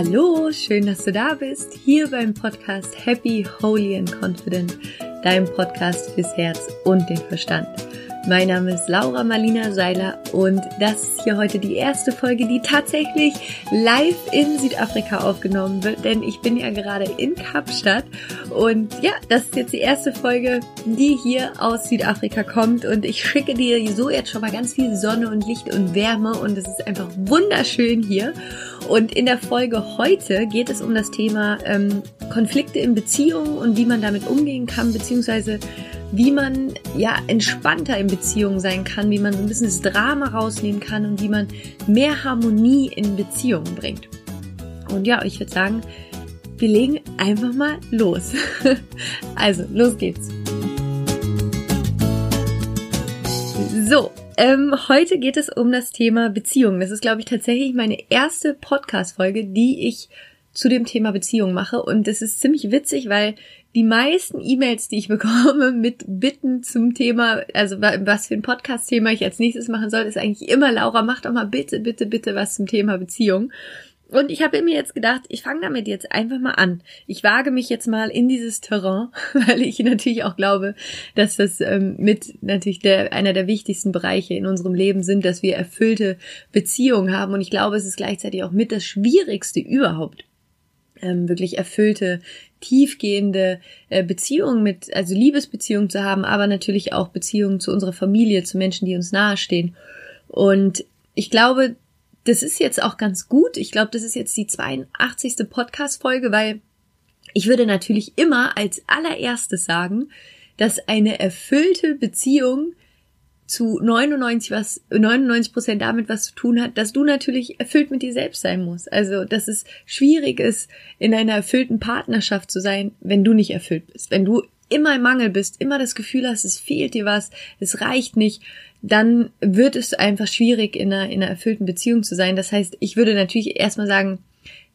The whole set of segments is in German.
Hallo, schön, dass du da bist, hier beim Podcast Happy, Holy and Confident, deinem Podcast fürs Herz und den Verstand. Mein Name ist Laura Marlina Seiler und das ist hier heute die erste Folge, die tatsächlich live in Südafrika aufgenommen wird, denn ich bin ja gerade in Kapstadt und ja, das ist jetzt die erste Folge, die hier aus Südafrika kommt und ich schicke dir so jetzt schon mal ganz viel Sonne und Licht und Wärme und es ist einfach wunderschön hier. Und in der Folge heute geht es um das Thema ähm, Konflikte in Beziehungen und wie man damit umgehen kann, beziehungsweise wie man ja entspannter in Beziehungen sein kann, wie man so ein bisschen das Drama rausnehmen kann und wie man mehr Harmonie in Beziehungen bringt. Und ja, ich würde sagen, wir legen einfach mal los. also, los geht's. So, ähm, heute geht es um das Thema Beziehungen. Das ist, glaube ich, tatsächlich meine erste Podcast-Folge, die ich zu dem Thema Beziehung mache. Und das ist ziemlich witzig, weil die meisten E-Mails, die ich bekomme mit Bitten zum Thema, also was für ein Podcast-Thema ich als nächstes machen soll, ist eigentlich immer, Laura, mach doch mal bitte, bitte, bitte was zum Thema Beziehung. Und ich habe mir jetzt gedacht, ich fange damit jetzt einfach mal an. Ich wage mich jetzt mal in dieses Terrain, weil ich natürlich auch glaube, dass das ähm, mit natürlich der, einer der wichtigsten Bereiche in unserem Leben sind, dass wir erfüllte Beziehungen haben. Und ich glaube, es ist gleichzeitig auch mit das Schwierigste überhaupt ähm, wirklich erfüllte, tiefgehende äh, Beziehungen mit, also Liebesbeziehungen zu haben, aber natürlich auch Beziehungen zu unserer Familie, zu Menschen, die uns nahestehen. Und ich glaube, das ist jetzt auch ganz gut. Ich glaube, das ist jetzt die 82. Podcast-Folge, weil ich würde natürlich immer als allererstes sagen, dass eine erfüllte Beziehung zu 99 was 99 Prozent damit was zu tun hat, dass du natürlich erfüllt mit dir selbst sein musst. Also, dass es schwierig ist, in einer erfüllten Partnerschaft zu sein, wenn du nicht erfüllt bist. Wenn du immer im Mangel bist, immer das Gefühl hast, es fehlt dir was, es reicht nicht, dann wird es einfach schwierig, in einer, in einer erfüllten Beziehung zu sein. Das heißt, ich würde natürlich erstmal sagen,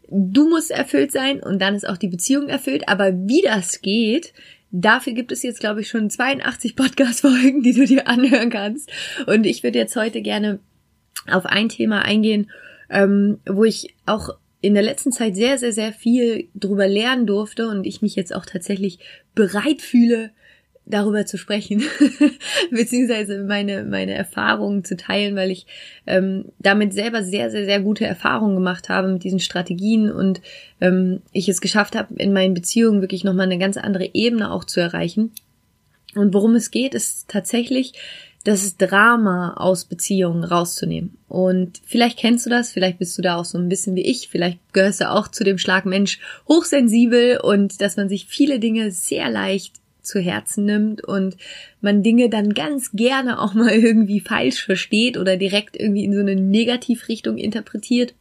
du musst erfüllt sein und dann ist auch die Beziehung erfüllt. Aber wie das geht, Dafür gibt es jetzt, glaube ich, schon 82 Podcast-Folgen, die du dir anhören kannst. Und ich würde jetzt heute gerne auf ein Thema eingehen, ähm, wo ich auch in der letzten Zeit sehr, sehr, sehr viel drüber lernen durfte und ich mich jetzt auch tatsächlich bereit fühle, darüber zu sprechen, beziehungsweise meine, meine Erfahrungen zu teilen, weil ich ähm, damit selber sehr, sehr, sehr gute Erfahrungen gemacht habe mit diesen Strategien und ähm, ich es geschafft habe, in meinen Beziehungen wirklich nochmal eine ganz andere Ebene auch zu erreichen. Und worum es geht, ist tatsächlich das Drama aus Beziehungen rauszunehmen. Und vielleicht kennst du das, vielleicht bist du da auch so ein bisschen wie ich, vielleicht gehörst du auch zu dem Schlag Mensch hochsensibel und dass man sich viele Dinge sehr leicht zu Herzen nimmt und man Dinge dann ganz gerne auch mal irgendwie falsch versteht oder direkt irgendwie in so eine Negativrichtung interpretiert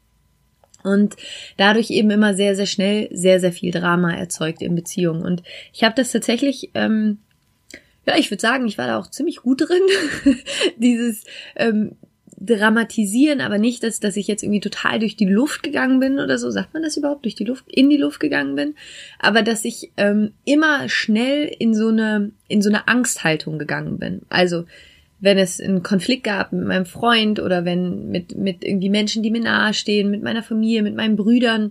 und dadurch eben immer sehr, sehr schnell sehr, sehr viel Drama erzeugt in Beziehungen. Und ich habe das tatsächlich, ähm, ja, ich würde sagen, ich war da auch ziemlich gut drin, dieses ähm, dramatisieren, aber nicht, dass, dass ich jetzt irgendwie total durch die Luft gegangen bin oder so. Sagt man das überhaupt? Durch die Luft, in die Luft gegangen bin. Aber dass ich ähm, immer schnell in so eine, in so eine Angsthaltung gegangen bin. Also, wenn es einen Konflikt gab mit meinem Freund oder wenn mit, mit irgendwie Menschen, die mir nahestehen, mit meiner Familie, mit meinen Brüdern,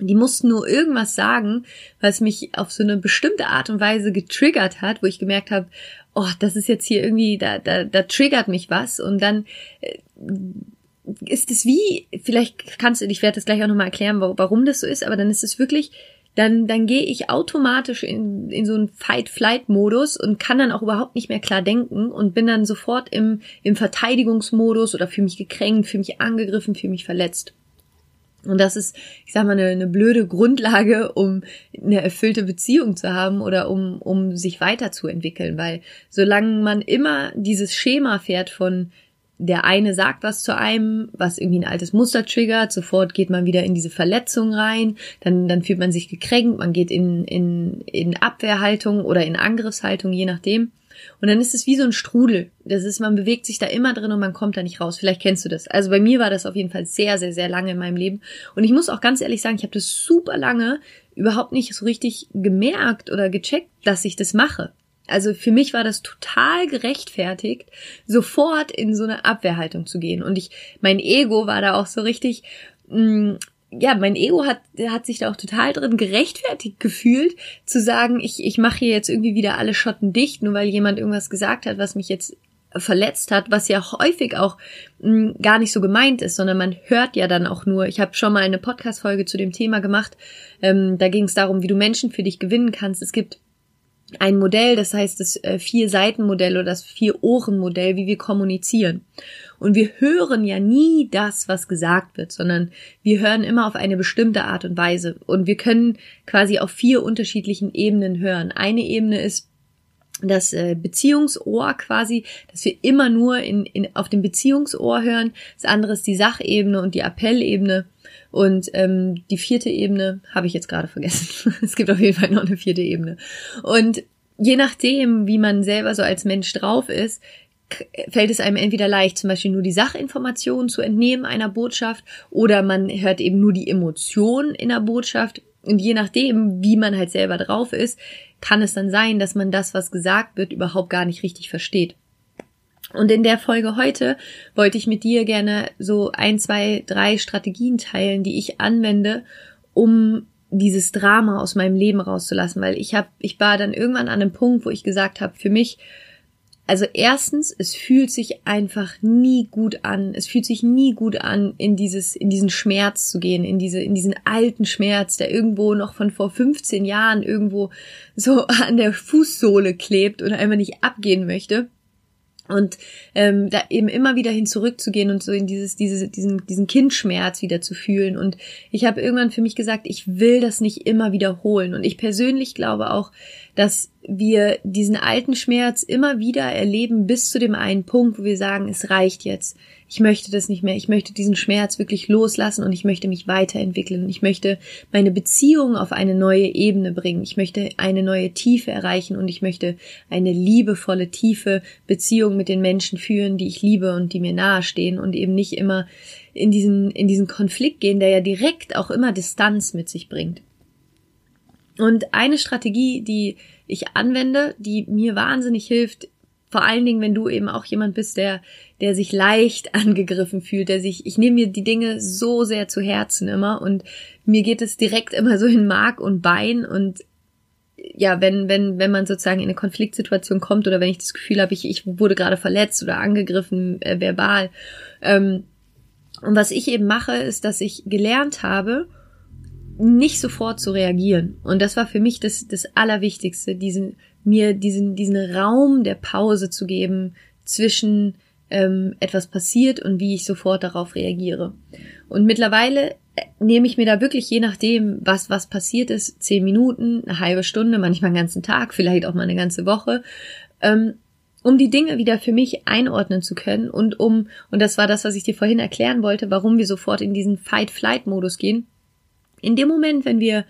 die mussten nur irgendwas sagen, was mich auf so eine bestimmte Art und Weise getriggert hat, wo ich gemerkt habe, oh, das ist jetzt hier irgendwie, da, da, da triggert mich was und dann äh, ist es wie, vielleicht kannst du, ich werde das gleich auch nochmal erklären, warum das so ist, aber dann ist es wirklich, dann, dann gehe ich automatisch in, in so einen Fight-Flight-Modus und kann dann auch überhaupt nicht mehr klar denken und bin dann sofort im, im Verteidigungsmodus oder fühle mich gekränkt, fühle mich angegriffen, fühle mich verletzt. Und das ist, ich sag mal, eine, eine blöde Grundlage, um eine erfüllte Beziehung zu haben oder um, um sich weiterzuentwickeln, weil solange man immer dieses Schema fährt von der eine sagt was zu einem, was irgendwie ein altes Muster triggert, sofort geht man wieder in diese Verletzung rein, dann, dann fühlt man sich gekränkt, man geht in, in, in Abwehrhaltung oder in Angriffshaltung, je nachdem. Und dann ist es wie so ein Strudel. Das ist, man bewegt sich da immer drin und man kommt da nicht raus. Vielleicht kennst du das. Also bei mir war das auf jeden Fall sehr, sehr, sehr lange in meinem Leben. Und ich muss auch ganz ehrlich sagen, ich habe das super lange überhaupt nicht so richtig gemerkt oder gecheckt, dass ich das mache. Also für mich war das total gerechtfertigt, sofort in so eine Abwehrhaltung zu gehen. Und ich, mein Ego war da auch so richtig, mh, mm, ja, mein Ego hat, hat sich da auch total drin gerechtfertigt gefühlt, zu sagen, ich, ich mache hier jetzt irgendwie wieder alle Schotten dicht, nur weil jemand irgendwas gesagt hat, was mich jetzt verletzt hat, was ja häufig auch mh, hm, gar nicht so gemeint ist, sondern man hört ja dann auch nur. Ich habe schon mal eine Podcast-Folge zu dem Thema gemacht. Ähm, da ging es darum, wie du Menschen für dich gewinnen kannst. Es gibt ein Modell, das heißt das äh, Vier-Seiten-Modell oder das Vier-Ohren-Modell, wie wir kommunizieren. Und wir hören ja nie das, was gesagt wird, sondern wir hören immer auf eine bestimmte Art und Weise. Und wir können quasi auf vier unterschiedlichen Ebenen hören. Eine Ebene ist das äh, Beziehungsohr quasi, dass wir immer nur in, in, auf dem Beziehungsohr hören. Das andere ist die Sachebene und die Appellebene. Und ähm, die vierte Ebene habe ich jetzt gerade vergessen. es gibt auf jeden Fall noch eine vierte Ebene. Und je nachdem, wie man selber so als Mensch drauf ist, fällt es einem entweder leicht, zum Beispiel nur die Sachinformationen zu entnehmen einer Botschaft, oder man hört eben nur die Emotionen in der Botschaft. Und je nachdem, wie man halt selber drauf ist, kann es dann sein, dass man das, was gesagt wird, überhaupt gar nicht richtig versteht. Und in der Folge heute wollte ich mit dir gerne so ein, zwei, drei Strategien teilen, die ich anwende, um dieses Drama aus meinem Leben rauszulassen, weil ich habe, ich war dann irgendwann an einem Punkt, wo ich gesagt habe, für mich also erstens, es fühlt sich einfach nie gut an. Es fühlt sich nie gut an, in dieses, in diesen Schmerz zu gehen, in diese, in diesen alten Schmerz, der irgendwo noch von vor 15 Jahren irgendwo so an der Fußsohle klebt und einfach nicht abgehen möchte. Und ähm, da eben immer wieder hin zurückzugehen und so in dieses, diese, diesen, diesen Kindschmerz wieder zu fühlen. Und ich habe irgendwann für mich gesagt, ich will das nicht immer wiederholen. Und ich persönlich glaube auch, dass wir diesen alten Schmerz immer wieder erleben bis zu dem einen Punkt, wo wir sagen, es reicht jetzt. Ich möchte das nicht mehr. Ich möchte diesen Schmerz wirklich loslassen und ich möchte mich weiterentwickeln. Ich möchte meine Beziehung auf eine neue Ebene bringen. Ich möchte eine neue Tiefe erreichen und ich möchte eine liebevolle, tiefe Beziehung mit den Menschen führen, die ich liebe und die mir nahestehen und eben nicht immer in diesen, in diesen Konflikt gehen, der ja direkt auch immer Distanz mit sich bringt. Und eine Strategie, die ich anwende, die mir wahnsinnig hilft, vor allen Dingen, wenn du eben auch jemand bist, der, der sich leicht angegriffen fühlt, der sich, ich nehme mir die Dinge so sehr zu Herzen immer und mir geht es direkt immer so in Mark und Bein und ja, wenn, wenn, wenn man sozusagen in eine Konfliktsituation kommt oder wenn ich das Gefühl habe, ich, ich wurde gerade verletzt oder angegriffen, äh, verbal. Ähm, und was ich eben mache, ist, dass ich gelernt habe, nicht sofort zu reagieren. Und das war für mich das, das Allerwichtigste, diesen, mir diesen, diesen Raum der Pause zu geben zwischen ähm, etwas passiert und wie ich sofort darauf reagiere. Und mittlerweile äh, nehme ich mir da wirklich je nachdem, was, was passiert ist, zehn Minuten, eine halbe Stunde, manchmal einen ganzen Tag, vielleicht auch mal eine ganze Woche, ähm, um die Dinge wieder für mich einordnen zu können und um, und das war das, was ich dir vorhin erklären wollte, warum wir sofort in diesen Fight-Flight-Modus gehen, in dem Moment, wenn wir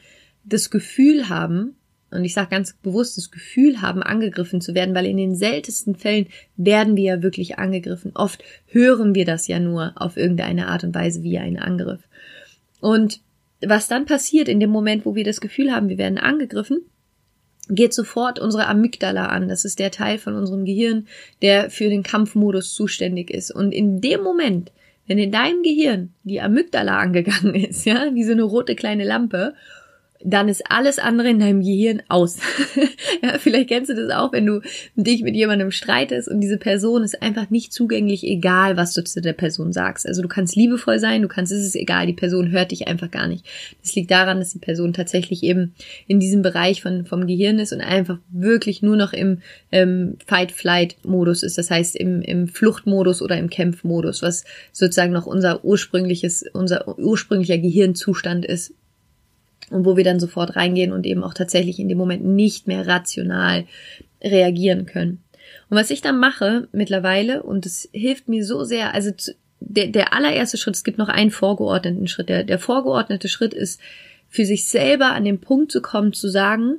das Gefühl haben, und ich sage ganz bewusst das Gefühl haben, angegriffen zu werden, weil in den seltensten Fällen werden wir ja wirklich angegriffen. Oft hören wir das ja nur auf irgendeine Art und Weise wie ein Angriff. Und was dann passiert in dem Moment, wo wir das Gefühl haben, wir werden angegriffen, geht sofort unsere Amygdala an. Das ist der Teil von unserem Gehirn, der für den Kampfmodus zuständig ist. Und in dem Moment, wenn in deinem Gehirn die Amygdala angegangen ist, ja, wie so eine rote kleine Lampe dann ist alles andere in deinem Gehirn aus. ja, vielleicht kennst du das auch, wenn du dich mit jemandem streitest und diese Person ist einfach nicht zugänglich, egal was du zu der Person sagst. Also du kannst liebevoll sein, du kannst, es ist egal, die Person hört dich einfach gar nicht. Das liegt daran, dass die Person tatsächlich eben in diesem Bereich von, vom Gehirn ist und einfach wirklich nur noch im ähm, Fight-Flight-Modus ist. Das heißt im, im Fluchtmodus oder im Kämpfmodus, was sozusagen noch unser ursprüngliches, unser ursprünglicher Gehirnzustand ist, und wo wir dann sofort reingehen und eben auch tatsächlich in dem Moment nicht mehr rational reagieren können. Und was ich dann mache mittlerweile, und es hilft mir so sehr, also der, der allererste Schritt, es gibt noch einen vorgeordneten Schritt. Der, der vorgeordnete Schritt ist, für sich selber an den Punkt zu kommen, zu sagen,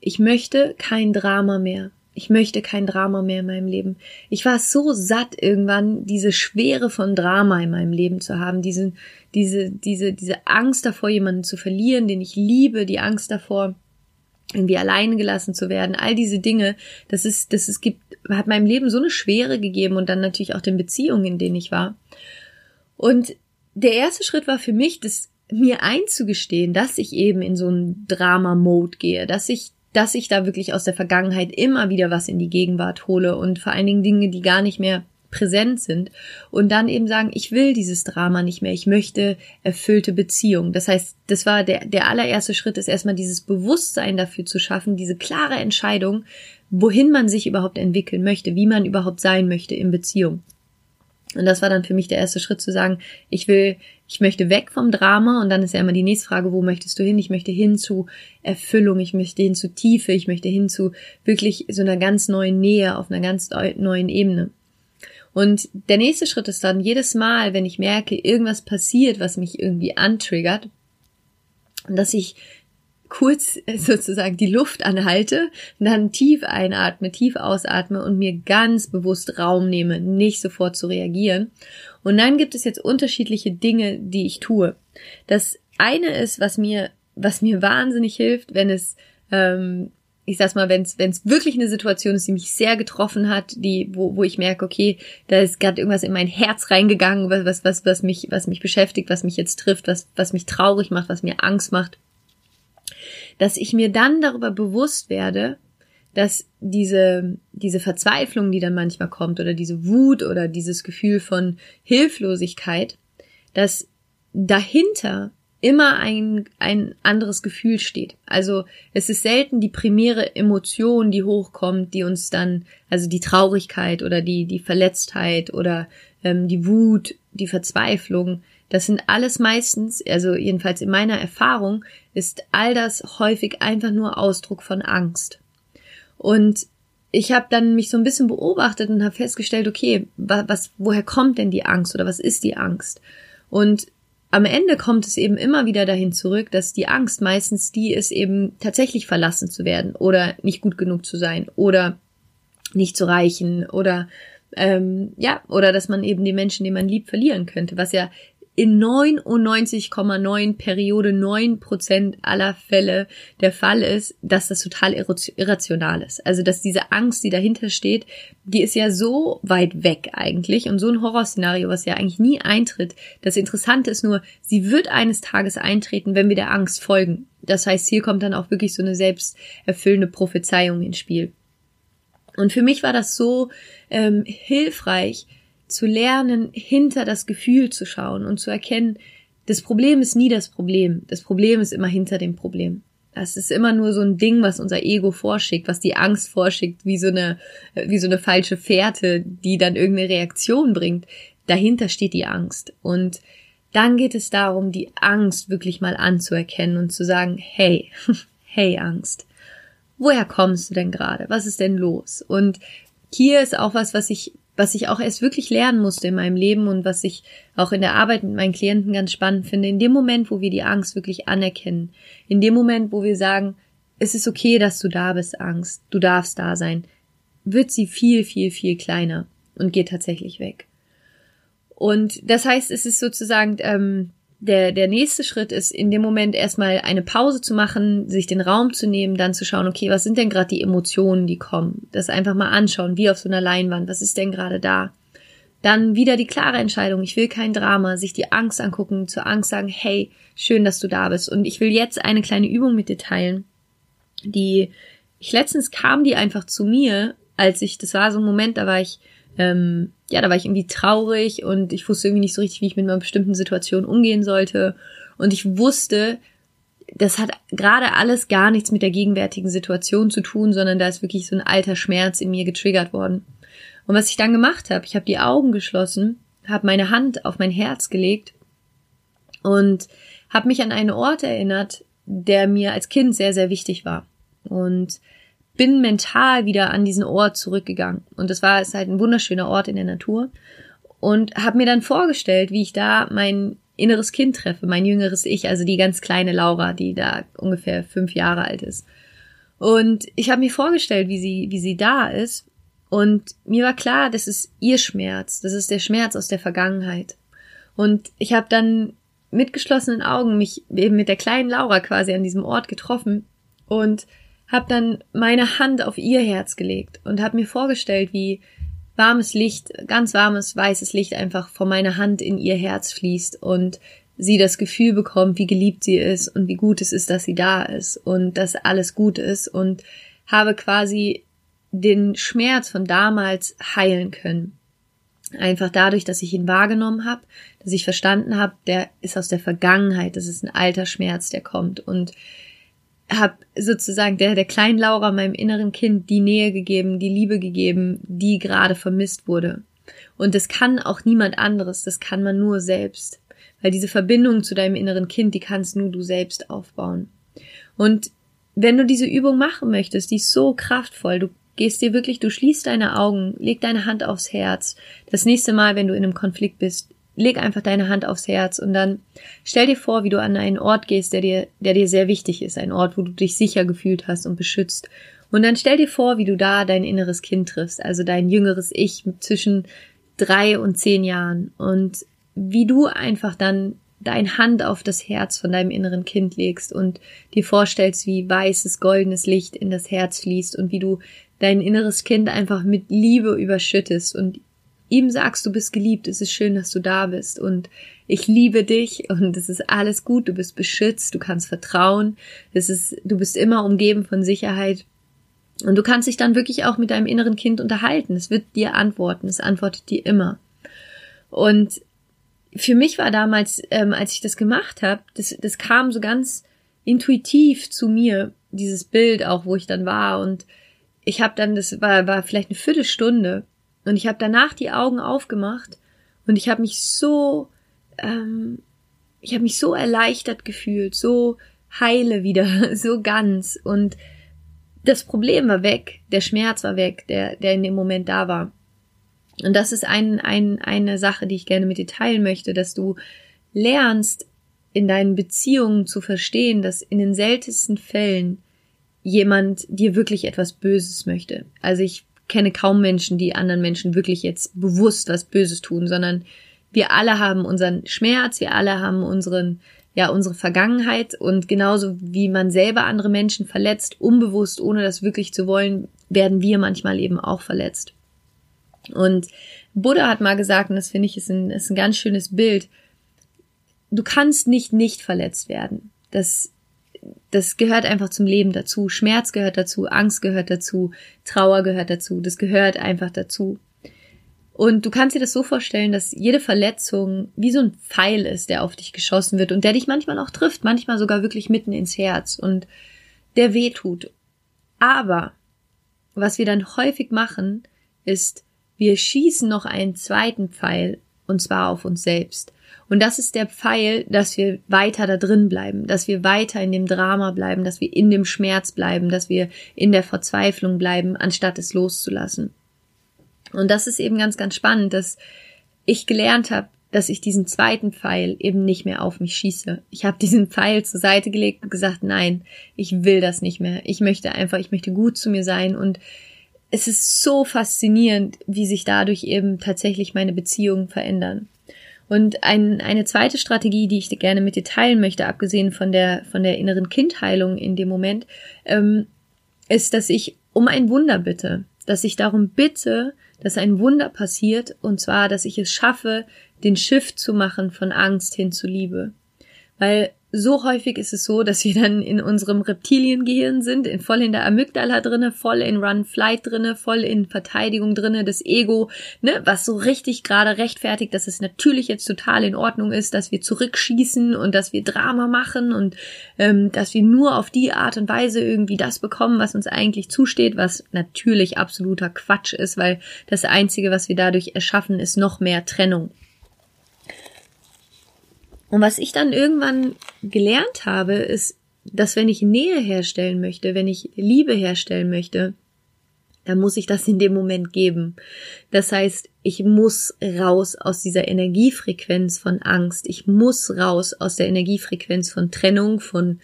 ich möchte kein Drama mehr. Ich möchte kein Drama mehr in meinem Leben. Ich war so satt irgendwann, diese Schwere von Drama in meinem Leben zu haben, diesen, diese, diese, diese Angst davor, jemanden zu verlieren, den ich liebe, die Angst davor, irgendwie allein gelassen zu werden, all diese Dinge, das ist, das ist, gibt, hat meinem Leben so eine Schwere gegeben und dann natürlich auch den Beziehungen, in denen ich war. Und der erste Schritt war für mich, das mir einzugestehen, dass ich eben in so einen Drama-Mode gehe, dass ich, dass ich da wirklich aus der Vergangenheit immer wieder was in die Gegenwart hole und vor allen Dingen Dinge, die gar nicht mehr präsent sind und dann eben sagen, ich will dieses Drama nicht mehr, ich möchte erfüllte Beziehungen. Das heißt, das war der, der allererste Schritt, ist erstmal dieses Bewusstsein dafür zu schaffen, diese klare Entscheidung, wohin man sich überhaupt entwickeln möchte, wie man überhaupt sein möchte in Beziehung. Und das war dann für mich der erste Schritt zu sagen, ich will, ich möchte weg vom Drama und dann ist ja immer die nächste Frage, wo möchtest du hin? Ich möchte hin zu Erfüllung, ich möchte hin zu Tiefe, ich möchte hin zu wirklich so einer ganz neuen Nähe auf einer ganz neuen Ebene. Und der nächste Schritt ist dann jedes Mal, wenn ich merke, irgendwas passiert, was mich irgendwie antriggert, dass ich kurz sozusagen die Luft anhalte, dann tief einatme, tief ausatme und mir ganz bewusst Raum nehme, nicht sofort zu reagieren. Und dann gibt es jetzt unterschiedliche Dinge, die ich tue. Das eine ist, was mir, was mir wahnsinnig hilft, wenn es ähm, ich sag's mal, wenn es wirklich eine Situation ist, die mich sehr getroffen hat, die wo, wo ich merke, okay, da ist gerade irgendwas in mein Herz reingegangen, was was was was mich was mich beschäftigt, was mich jetzt trifft, was was mich traurig macht, was mir Angst macht, dass ich mir dann darüber bewusst werde, dass diese diese Verzweiflung, die dann manchmal kommt oder diese Wut oder dieses Gefühl von Hilflosigkeit, dass dahinter immer ein, ein anderes Gefühl steht. Also es ist selten die primäre Emotion, die hochkommt, die uns dann, also die Traurigkeit oder die, die Verletztheit oder ähm, die Wut, die Verzweiflung. Das sind alles meistens, also jedenfalls in meiner Erfahrung, ist all das häufig einfach nur Ausdruck von Angst. Und ich habe dann mich so ein bisschen beobachtet und habe festgestellt, okay, was, woher kommt denn die Angst oder was ist die Angst? Und am Ende kommt es eben immer wieder dahin zurück, dass die Angst meistens die ist, eben tatsächlich verlassen zu werden oder nicht gut genug zu sein oder nicht zu reichen oder ähm, ja, oder dass man eben die Menschen, die man liebt, verlieren könnte, was ja in 99,9 Periode 9 Prozent aller Fälle der Fall ist, dass das total irrational ist. Also, dass diese Angst, die dahinter steht, die ist ja so weit weg eigentlich und so ein Horrorszenario, was ja eigentlich nie eintritt. Das Interessante ist nur, sie wird eines Tages eintreten, wenn wir der Angst folgen. Das heißt, hier kommt dann auch wirklich so eine selbsterfüllende Prophezeiung ins Spiel. Und für mich war das so ähm, hilfreich, zu lernen, hinter das Gefühl zu schauen und zu erkennen, das Problem ist nie das Problem. Das Problem ist immer hinter dem Problem. Das ist immer nur so ein Ding, was unser Ego vorschickt, was die Angst vorschickt, wie so eine, wie so eine falsche Fährte, die dann irgendeine Reaktion bringt. Dahinter steht die Angst. Und dann geht es darum, die Angst wirklich mal anzuerkennen und zu sagen, hey, hey Angst, woher kommst du denn gerade? Was ist denn los? Und hier ist auch was, was ich was ich auch erst wirklich lernen musste in meinem Leben und was ich auch in der Arbeit mit meinen Klienten ganz spannend finde, in dem Moment, wo wir die Angst wirklich anerkennen, in dem Moment, wo wir sagen, es ist okay, dass du da bist, Angst, du darfst da sein, wird sie viel, viel, viel kleiner und geht tatsächlich weg. Und das heißt, es ist sozusagen ähm, der, der nächste Schritt ist, in dem Moment erstmal eine Pause zu machen, sich den Raum zu nehmen, dann zu schauen, okay, was sind denn gerade die Emotionen, die kommen? Das einfach mal anschauen, wie auf so einer Leinwand, was ist denn gerade da? Dann wieder die klare Entscheidung, ich will kein Drama, sich die Angst angucken, zur Angst sagen, hey, schön, dass du da bist. Und ich will jetzt eine kleine Übung mit dir teilen, die ich letztens kam die einfach zu mir, als ich, das war so ein Moment, da war ich ähm, ja, da war ich irgendwie traurig und ich wusste irgendwie nicht so richtig, wie ich mit einer bestimmten Situation umgehen sollte. Und ich wusste, das hat gerade alles gar nichts mit der gegenwärtigen Situation zu tun, sondern da ist wirklich so ein alter Schmerz in mir getriggert worden. Und was ich dann gemacht habe, ich habe die Augen geschlossen, habe meine Hand auf mein Herz gelegt und habe mich an einen Ort erinnert, der mir als Kind sehr, sehr wichtig war. Und bin mental wieder an diesen Ort zurückgegangen. Und das war es halt ein wunderschöner Ort in der Natur. Und habe mir dann vorgestellt, wie ich da mein inneres Kind treffe, mein jüngeres Ich, also die ganz kleine Laura, die da ungefähr fünf Jahre alt ist. Und ich habe mir vorgestellt, wie sie, wie sie da ist. Und mir war klar, das ist ihr Schmerz, das ist der Schmerz aus der Vergangenheit. Und ich habe dann mit geschlossenen Augen mich eben mit der kleinen Laura quasi an diesem Ort getroffen und habe dann meine Hand auf ihr Herz gelegt und habe mir vorgestellt, wie warmes Licht, ganz warmes weißes Licht einfach von meiner Hand in ihr Herz fließt und sie das Gefühl bekommt, wie geliebt sie ist und wie gut es ist, dass sie da ist und dass alles gut ist und habe quasi den Schmerz von damals heilen können. Einfach dadurch, dass ich ihn wahrgenommen habe, dass ich verstanden habe, der ist aus der Vergangenheit, das ist ein alter Schmerz, der kommt und habe sozusagen der der kleinen Laura meinem inneren Kind die Nähe gegeben, die Liebe gegeben, die gerade vermisst wurde. Und das kann auch niemand anderes, das kann man nur selbst. Weil diese Verbindung zu deinem inneren Kind, die kannst nur du selbst aufbauen. Und wenn du diese Übung machen möchtest, die ist so kraftvoll, du gehst dir wirklich, du schließt deine Augen, leg deine Hand aufs Herz. Das nächste Mal, wenn du in einem Konflikt bist, leg einfach deine Hand aufs Herz und dann stell dir vor, wie du an einen Ort gehst, der dir, der dir sehr wichtig ist, ein Ort, wo du dich sicher gefühlt hast und beschützt. Und dann stell dir vor, wie du da dein inneres Kind triffst, also dein jüngeres Ich zwischen drei und zehn Jahren und wie du einfach dann dein Hand auf das Herz von deinem inneren Kind legst und dir vorstellst, wie weißes, goldenes Licht in das Herz fließt und wie du dein inneres Kind einfach mit Liebe überschüttest und ihm sagst, du bist geliebt, es ist schön, dass du da bist und ich liebe dich und es ist alles gut, du bist beschützt, du kannst vertrauen, es ist, du bist immer umgeben von Sicherheit und du kannst dich dann wirklich auch mit deinem inneren Kind unterhalten. Es wird dir antworten, es antwortet dir immer. Und für mich war damals, ähm, als ich das gemacht habe, das, das kam so ganz intuitiv zu mir, dieses Bild auch, wo ich dann war und ich habe dann, das war, war vielleicht eine Viertelstunde und ich habe danach die Augen aufgemacht und ich habe mich so, ähm, ich habe mich so erleichtert gefühlt, so heile wieder, so ganz. Und das Problem war weg, der Schmerz war weg, der, der in dem Moment da war. Und das ist ein, ein, eine Sache, die ich gerne mit dir teilen möchte, dass du lernst, in deinen Beziehungen zu verstehen, dass in den seltensten Fällen jemand dir wirklich etwas Böses möchte. Also ich kenne kaum Menschen, die anderen Menschen wirklich jetzt bewusst was Böses tun, sondern wir alle haben unseren Schmerz, wir alle haben unseren, ja, unsere Vergangenheit und genauso wie man selber andere Menschen verletzt, unbewusst, ohne das wirklich zu wollen, werden wir manchmal eben auch verletzt. Und Buddha hat mal gesagt, und das finde ich ist ein, ist ein ganz schönes Bild, du kannst nicht nicht verletzt werden. Das das gehört einfach zum Leben dazu. Schmerz gehört dazu, Angst gehört dazu, Trauer gehört dazu, das gehört einfach dazu. Und du kannst dir das so vorstellen, dass jede Verletzung wie so ein Pfeil ist, der auf dich geschossen wird und der dich manchmal auch trifft, manchmal sogar wirklich mitten ins Herz und der weh tut. Aber was wir dann häufig machen, ist, wir schießen noch einen zweiten Pfeil und zwar auf uns selbst. Und das ist der Pfeil, dass wir weiter da drin bleiben, dass wir weiter in dem Drama bleiben, dass wir in dem Schmerz bleiben, dass wir in der Verzweiflung bleiben, anstatt es loszulassen. Und das ist eben ganz, ganz spannend, dass ich gelernt habe, dass ich diesen zweiten Pfeil eben nicht mehr auf mich schieße. Ich habe diesen Pfeil zur Seite gelegt und gesagt, nein, ich will das nicht mehr. Ich möchte einfach, ich möchte gut zu mir sein und es ist so faszinierend, wie sich dadurch eben tatsächlich meine Beziehungen verändern. Und ein, eine zweite Strategie, die ich gerne mit dir teilen möchte, abgesehen von der, von der inneren Kindheilung in dem Moment, ähm, ist, dass ich um ein Wunder bitte, dass ich darum bitte, dass ein Wunder passiert, und zwar, dass ich es schaffe, den Shift zu machen von Angst hin zu Liebe. Weil so häufig ist es so, dass wir dann in unserem Reptiliengehirn sind, in, voll in der Amygdala drinne, voll in Run-Flight drinne, voll in Verteidigung drinne, das Ego, ne, was so richtig gerade rechtfertigt, dass es natürlich jetzt total in Ordnung ist, dass wir zurückschießen und dass wir Drama machen und ähm, dass wir nur auf die Art und Weise irgendwie das bekommen, was uns eigentlich zusteht, was natürlich absoluter Quatsch ist, weil das Einzige, was wir dadurch erschaffen, ist noch mehr Trennung. Und was ich dann irgendwann gelernt habe, ist, dass wenn ich Nähe herstellen möchte, wenn ich Liebe herstellen möchte, dann muss ich das in dem Moment geben. Das heißt, ich muss raus aus dieser Energiefrequenz von Angst. Ich muss raus aus der Energiefrequenz von Trennung, von,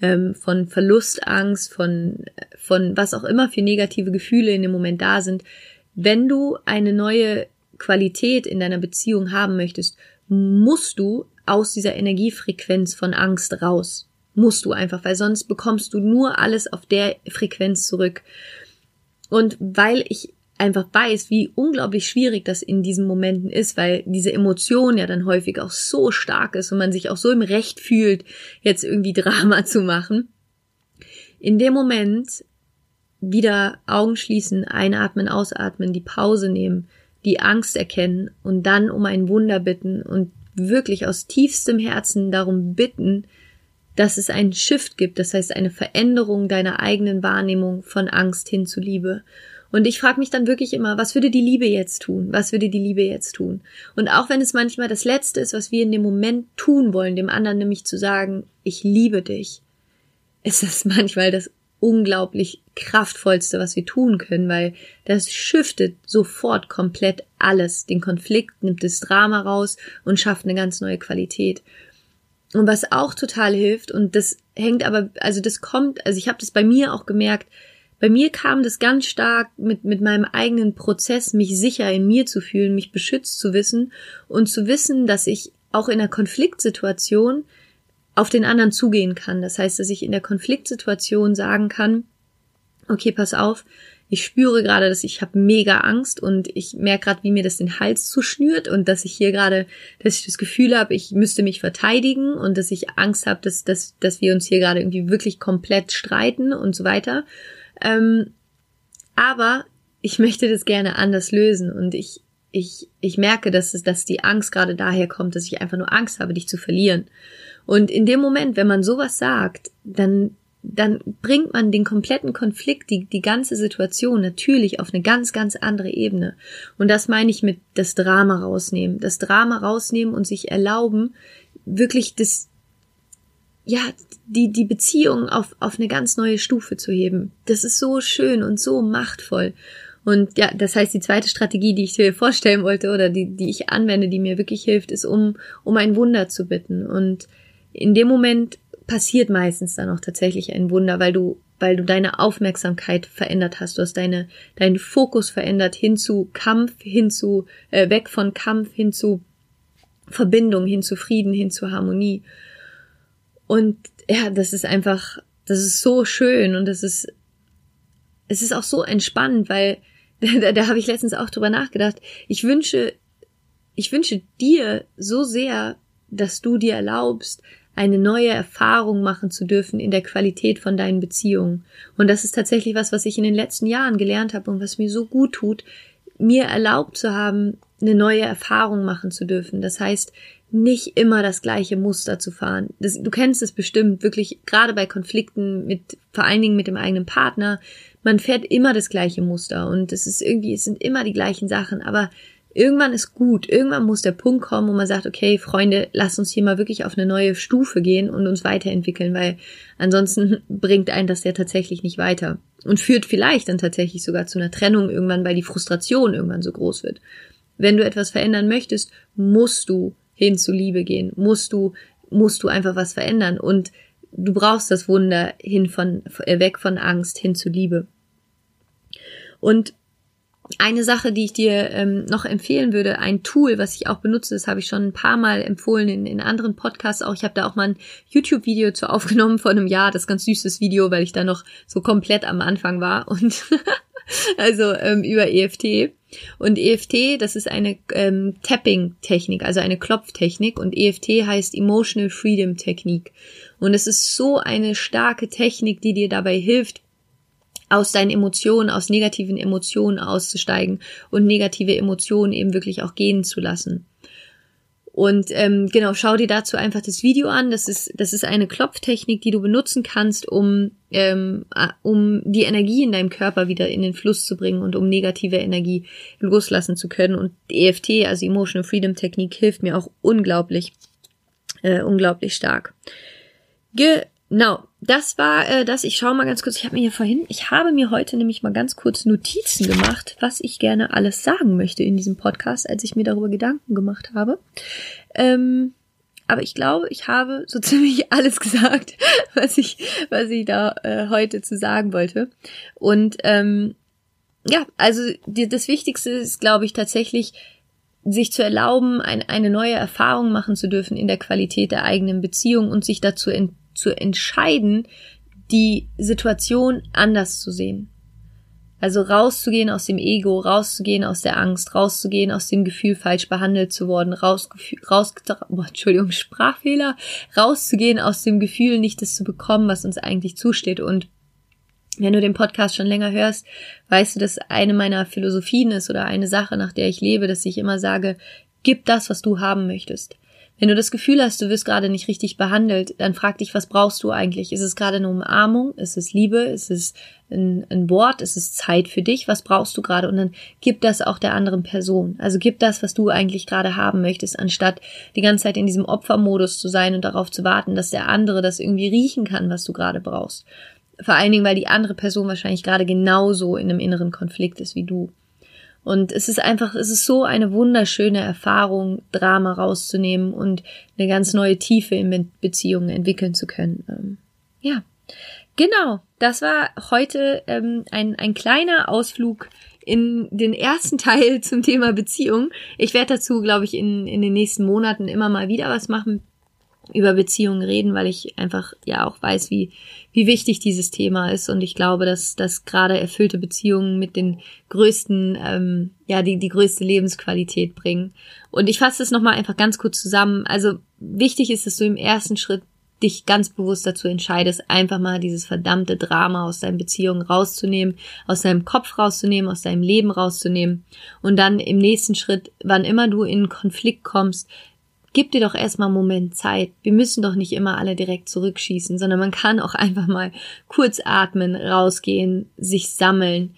ähm, von Verlustangst, von, von was auch immer für negative Gefühle in dem Moment da sind. Wenn du eine neue Qualität in deiner Beziehung haben möchtest, musst du aus dieser Energiefrequenz von Angst raus. Musst du einfach, weil sonst bekommst du nur alles auf der Frequenz zurück. Und weil ich einfach weiß, wie unglaublich schwierig das in diesen Momenten ist, weil diese Emotion ja dann häufig auch so stark ist und man sich auch so im Recht fühlt, jetzt irgendwie Drama zu machen. In dem Moment wieder Augen schließen, einatmen, ausatmen, die Pause nehmen, die Angst erkennen und dann um ein Wunder bitten und wirklich aus tiefstem Herzen darum bitten, dass es einen Shift gibt, das heißt eine Veränderung deiner eigenen Wahrnehmung von Angst hin zu Liebe. Und ich frage mich dann wirklich immer, was würde die Liebe jetzt tun? Was würde die Liebe jetzt tun? Und auch wenn es manchmal das Letzte ist, was wir in dem Moment tun wollen, dem anderen nämlich zu sagen, ich liebe dich, ist das manchmal das unglaublich kraftvollste, was wir tun können, weil das shiftet sofort komplett alles. Den Konflikt nimmt das Drama raus und schafft eine ganz neue Qualität. Und was auch total hilft, und das hängt aber, also das kommt, also ich habe das bei mir auch gemerkt, bei mir kam das ganz stark mit, mit meinem eigenen Prozess, mich sicher in mir zu fühlen, mich beschützt zu wissen und zu wissen, dass ich auch in einer Konfliktsituation auf den anderen zugehen kann. Das heißt, dass ich in der Konfliktsituation sagen kann, okay, pass auf, ich spüre gerade, dass ich habe mega Angst und ich merke gerade, wie mir das den Hals zuschnürt und dass ich hier gerade, dass ich das Gefühl habe, ich müsste mich verteidigen und dass ich Angst habe, dass, dass, dass wir uns hier gerade irgendwie wirklich komplett streiten und so weiter. Ähm, aber ich möchte das gerne anders lösen und ich, ich, ich merke, dass, es, dass die Angst gerade daher kommt, dass ich einfach nur Angst habe, dich zu verlieren. Und in dem Moment, wenn man sowas sagt, dann dann bringt man den kompletten Konflikt, die, die ganze Situation natürlich auf eine ganz, ganz andere Ebene. Und das meine ich mit das Drama rausnehmen. Das Drama rausnehmen und sich erlauben, wirklich das, ja, die, die Beziehung auf, auf eine ganz neue Stufe zu heben. Das ist so schön und so machtvoll. Und ja, das heißt, die zweite Strategie, die ich dir vorstellen wollte oder die, die ich anwende, die mir wirklich hilft, ist, um, um ein Wunder zu bitten. Und in dem Moment passiert meistens dann auch tatsächlich ein Wunder, weil du, weil du deine Aufmerksamkeit verändert hast. Du hast deine, deinen Fokus verändert hin zu Kampf, hin zu, äh, weg von Kampf, hin zu Verbindung, hin zu Frieden, hin zu Harmonie. Und ja, das ist einfach, das ist so schön und das ist, es ist auch so entspannend, weil da, da habe ich letztens auch drüber nachgedacht. Ich wünsche, ich wünsche dir so sehr, dass du dir erlaubst, eine neue Erfahrung machen zu dürfen in der Qualität von deinen Beziehungen. Und das ist tatsächlich was, was ich in den letzten Jahren gelernt habe und was mir so gut tut, mir erlaubt zu haben, eine neue Erfahrung machen zu dürfen. Das heißt, nicht immer das gleiche Muster zu fahren. Das, du kennst es bestimmt, wirklich gerade bei Konflikten mit, vor allen Dingen mit dem eigenen Partner. Man fährt immer das gleiche Muster und es ist irgendwie, es sind immer die gleichen Sachen, aber irgendwann ist gut, irgendwann muss der Punkt kommen, wo man sagt, okay, Freunde, lass uns hier mal wirklich auf eine neue Stufe gehen und uns weiterentwickeln, weil ansonsten bringt einen das ja tatsächlich nicht weiter und führt vielleicht dann tatsächlich sogar zu einer Trennung irgendwann, weil die Frustration irgendwann so groß wird. Wenn du etwas verändern möchtest, musst du hin zu Liebe gehen, musst du, musst du einfach was verändern und du brauchst das Wunder hin von, weg von Angst hin zu Liebe. Und eine Sache, die ich dir ähm, noch empfehlen würde, ein Tool, was ich auch benutze, das habe ich schon ein paar Mal empfohlen in, in anderen Podcasts auch. Ich habe da auch mal ein YouTube-Video zu aufgenommen vor einem Jahr, das ganz süßes Video, weil ich da noch so komplett am Anfang war und also ähm, über EFT. Und EFT, das ist eine ähm, Tapping-Technik, also eine Klopftechnik und EFT heißt Emotional Freedom Technik. Und es ist so eine starke Technik, die dir dabei hilft, aus deinen Emotionen, aus negativen Emotionen auszusteigen und negative Emotionen eben wirklich auch gehen zu lassen. Und ähm, genau, schau dir dazu einfach das Video an. Das ist, das ist eine Klopftechnik, die du benutzen kannst, um, ähm, um die Energie in deinem Körper wieder in den Fluss zu bringen und um negative Energie loslassen zu können. Und EFT, also Emotional Freedom Technik, hilft mir auch unglaublich, äh, unglaublich stark. Genau, das war äh, das. Ich schaue mal ganz kurz. Ich habe mir hier vorhin, ich habe mir heute nämlich mal ganz kurz Notizen gemacht, was ich gerne alles sagen möchte in diesem Podcast, als ich mir darüber Gedanken gemacht habe. Ähm, aber ich glaube, ich habe so ziemlich alles gesagt, was ich, was ich da äh, heute zu sagen wollte. Und ähm, ja, also die, das Wichtigste ist, glaube ich, tatsächlich sich zu erlauben, ein, eine neue Erfahrung machen zu dürfen in der Qualität der eigenen Beziehung und sich dazu zu entscheiden, die Situation anders zu sehen. Also rauszugehen aus dem Ego, rauszugehen aus der Angst, rauszugehen aus dem Gefühl, falsch behandelt zu worden, raus, raus oh, Entschuldigung, Sprachfehler, rauszugehen aus dem Gefühl, nicht das zu bekommen, was uns eigentlich zusteht. Und wenn du den Podcast schon länger hörst, weißt du, dass eine meiner Philosophien ist oder eine Sache, nach der ich lebe, dass ich immer sage, gib das, was du haben möchtest. Wenn du das Gefühl hast, du wirst gerade nicht richtig behandelt, dann frag dich, was brauchst du eigentlich? Ist es gerade eine Umarmung? Ist es Liebe? Ist es ein, Wort? Ist es Zeit für dich? Was brauchst du gerade? Und dann gib das auch der anderen Person. Also gib das, was du eigentlich gerade haben möchtest, anstatt die ganze Zeit in diesem Opfermodus zu sein und darauf zu warten, dass der andere das irgendwie riechen kann, was du gerade brauchst. Vor allen Dingen, weil die andere Person wahrscheinlich gerade genauso in einem inneren Konflikt ist wie du. Und es ist einfach, es ist so eine wunderschöne Erfahrung, Drama rauszunehmen und eine ganz neue Tiefe in Beziehungen entwickeln zu können. Ähm, ja, genau. Das war heute ähm, ein, ein kleiner Ausflug in den ersten Teil zum Thema Beziehung. Ich werde dazu, glaube ich, in, in den nächsten Monaten immer mal wieder was machen über Beziehungen reden, weil ich einfach ja auch weiß, wie, wie wichtig dieses Thema ist. Und ich glaube, dass, dass gerade erfüllte Beziehungen mit den größten, ähm, ja, die, die größte Lebensqualität bringen. Und ich fasse es nochmal einfach ganz kurz zusammen. Also wichtig ist, dass du im ersten Schritt dich ganz bewusst dazu entscheidest, einfach mal dieses verdammte Drama aus deinen Beziehungen rauszunehmen, aus deinem Kopf rauszunehmen, aus deinem Leben rauszunehmen und dann im nächsten Schritt, wann immer du in Konflikt kommst, gib dir doch erstmal einen Moment Zeit. Wir müssen doch nicht immer alle direkt zurückschießen, sondern man kann auch einfach mal kurz atmen, rausgehen, sich sammeln,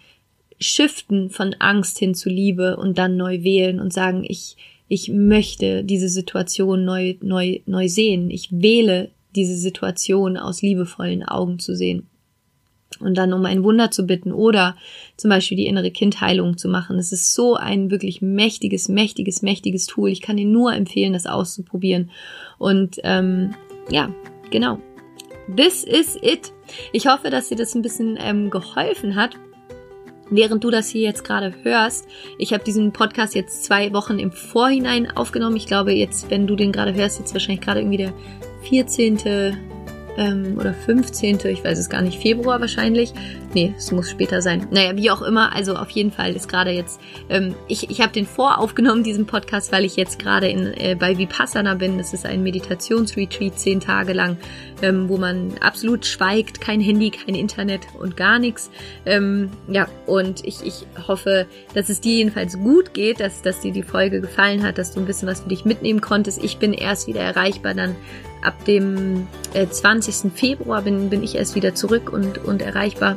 shiften von Angst hin zu Liebe und dann neu wählen und sagen, ich, ich möchte diese Situation neu, neu, neu sehen. Ich wähle diese Situation aus liebevollen Augen zu sehen und dann um ein Wunder zu bitten oder zum Beispiel die innere Kindheilung zu machen. Es ist so ein wirklich mächtiges, mächtiges, mächtiges Tool. Ich kann dir nur empfehlen, das auszuprobieren. Und ähm, ja, genau. This is it. Ich hoffe, dass dir das ein bisschen ähm, geholfen hat. Während du das hier jetzt gerade hörst, ich habe diesen Podcast jetzt zwei Wochen im Vorhinein aufgenommen. Ich glaube jetzt, wenn du den gerade hörst, jetzt wahrscheinlich gerade irgendwie der 14 ähm, oder 15., ich weiß es gar nicht, Februar wahrscheinlich. Nee, es muss später sein. Naja, wie auch immer, also auf jeden Fall ist gerade jetzt, ähm, ich, ich habe den voraufgenommen, diesen Podcast, weil ich jetzt gerade in äh, bei Vipassana bin. Das ist ein Meditationsretreat, zehn Tage lang, ähm, wo man absolut schweigt, kein Handy, kein Internet und gar nichts. Ähm, ja, und ich, ich hoffe, dass es dir jedenfalls gut geht, dass, dass dir die Folge gefallen hat, dass du ein bisschen was für dich mitnehmen konntest. Ich bin erst wieder erreichbar dann ab dem äh, 20. Februar bin, bin ich erst wieder zurück und, und erreichbar.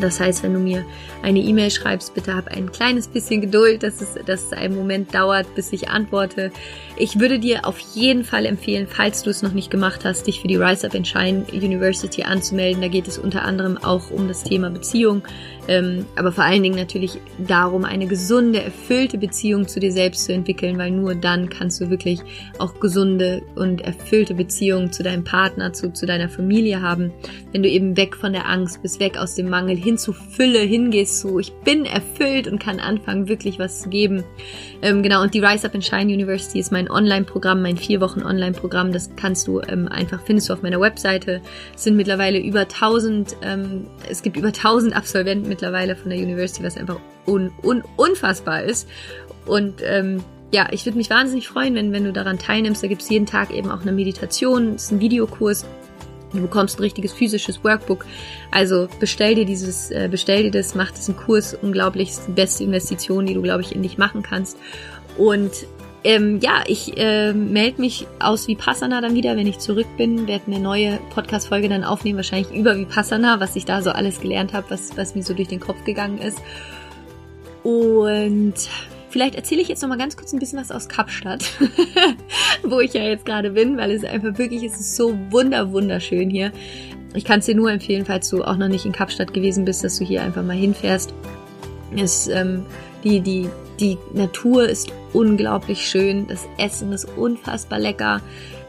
Das heißt, wenn du mir eine E-Mail schreibst, bitte hab ein kleines bisschen Geduld, dass es, dass es einen Moment dauert, bis ich antworte. Ich würde dir auf jeden Fall empfehlen, falls du es noch nicht gemacht hast, dich für die Rise Up and Shine University anzumelden. Da geht es unter anderem auch um das Thema Beziehung, ähm, aber vor allen Dingen natürlich darum, eine gesunde, erfüllte Beziehung zu dir selbst zu entwickeln, weil nur dann kannst du wirklich auch gesunde und erfüllte Beziehungen zu deinem Partner, zu, zu deiner Familie haben. Wenn du eben weg von der Angst bist, weg aus dem Mangel, hin zu Fülle hingehst, zu ich bin erfüllt und kann anfangen, wirklich was zu geben. Ähm, genau, und die Rise Up and Shine University ist mein Online-Programm, mein vier Wochen Online-Programm. Das kannst du ähm, einfach, findest du auf meiner Webseite. Es sind mittlerweile über 1000, ähm, es gibt über 1000 Absolventen mittlerweile von der University, was einfach un, un, unfassbar ist. Und ähm, ja, ich würde mich wahnsinnig freuen, wenn, wenn du daran teilnimmst. Da gibt's jeden Tag eben auch eine Meditation, es ist ein Videokurs. Du bekommst ein richtiges physisches Workbook. Also bestell dir dieses, äh, bestell dir das, mach diesen Kurs unglaublich, ist die beste Investition, die du, glaube ich, in dich machen kannst. Und ähm, ja, ich äh, melde mich aus Vipassana dann wieder, wenn ich zurück bin, werde eine neue Podcast-Folge dann aufnehmen, wahrscheinlich über Vipassana, was ich da so alles gelernt habe, was, was mir so durch den Kopf gegangen ist. Und vielleicht erzähle ich jetzt noch mal ganz kurz ein bisschen was aus Kapstadt, wo ich ja jetzt gerade bin, weil es einfach wirklich, es ist so wunder wunderschön hier. Ich kann es dir nur empfehlen, falls du auch noch nicht in Kapstadt gewesen bist, dass du hier einfach mal hinfährst. Es, ähm, die, die die Natur ist unglaublich schön, das Essen ist unfassbar lecker,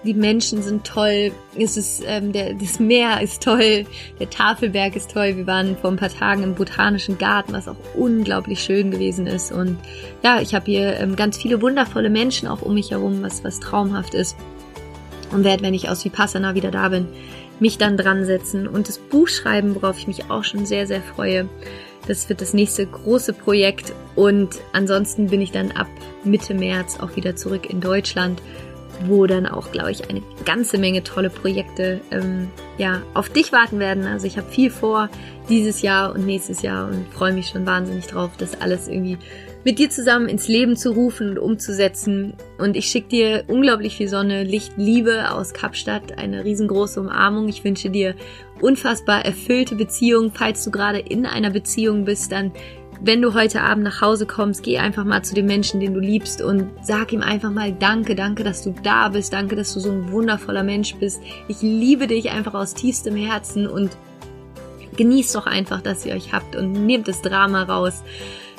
die Menschen sind toll, es ist, ähm, der, das Meer ist toll, der Tafelberg ist toll. Wir waren vor ein paar Tagen im Botanischen Garten, was auch unglaublich schön gewesen ist. Und ja, ich habe hier ähm, ganz viele wundervolle Menschen auch um mich herum, was, was traumhaft ist. Und werde, wenn ich aus Vipassana wieder da bin, mich dann dran setzen und das Buch schreiben, worauf ich mich auch schon sehr, sehr freue. Das wird das nächste große Projekt und ansonsten bin ich dann ab Mitte März auch wieder zurück in Deutschland, wo dann auch, glaube ich, eine ganze Menge tolle Projekte ähm, ja auf dich warten werden. Also ich habe viel vor dieses Jahr und nächstes Jahr und freue mich schon wahnsinnig drauf, das alles irgendwie mit dir zusammen ins Leben zu rufen und umzusetzen. Und ich schicke dir unglaublich viel Sonne, Licht, Liebe aus Kapstadt, eine riesengroße Umarmung. Ich wünsche dir unfassbar erfüllte Beziehungen. Falls du gerade in einer Beziehung bist, dann wenn du heute Abend nach Hause kommst, geh einfach mal zu dem Menschen, den du liebst und sag ihm einfach mal Danke, danke, dass du da bist, danke, dass du so ein wundervoller Mensch bist. Ich liebe dich einfach aus tiefstem Herzen und genießt doch einfach, dass ihr euch habt und nehmt das Drama raus.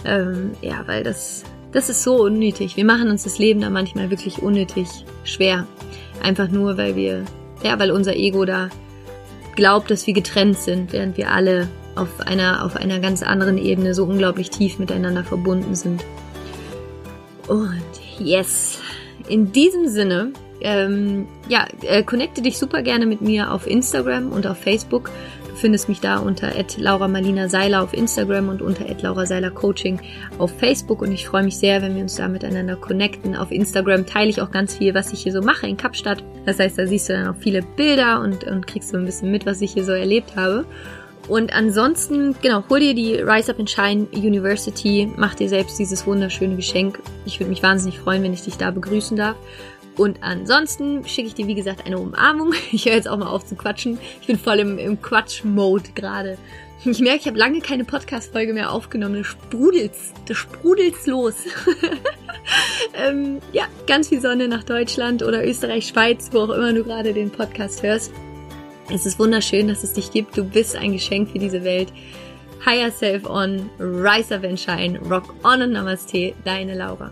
Ähm, ja, weil das, das ist so unnötig. Wir machen uns das Leben da manchmal wirklich unnötig schwer. Einfach nur, weil wir, ja, weil unser Ego da glaubt, dass wir getrennt sind, während wir alle auf einer, auf einer ganz anderen Ebene so unglaublich tief miteinander verbunden sind. Und yes, in diesem Sinne, ähm, ja, äh, connecte dich super gerne mit mir auf Instagram und auf Facebook findest mich da unter Laura Marlina Seiler auf Instagram und unter Laura Seiler Coaching auf Facebook und ich freue mich sehr, wenn wir uns da miteinander connecten. Auf Instagram teile ich auch ganz viel, was ich hier so mache in Kapstadt. Das heißt, da siehst du dann auch viele Bilder und, und kriegst so ein bisschen mit, was ich hier so erlebt habe. Und ansonsten, genau, hol dir die Rise Up and Shine University, mach dir selbst dieses wunderschöne Geschenk. Ich würde mich wahnsinnig freuen, wenn ich dich da begrüßen darf. Und ansonsten schicke ich dir, wie gesagt, eine Umarmung. Ich höre jetzt auch mal auf zu quatschen. Ich bin voll im, im Quatsch-Mode gerade. Ich merke, ich habe lange keine Podcast-Folge mehr aufgenommen. Das sprudelt's, das sprudelt's los. ähm, ja, ganz viel Sonne nach Deutschland oder Österreich, Schweiz, wo auch immer du gerade den Podcast hörst. Es ist wunderschön, dass es dich gibt. Du bist ein Geschenk für diese Welt. Higher Self On, Rise Up and Shine, Rock On und Namaste, deine Laura.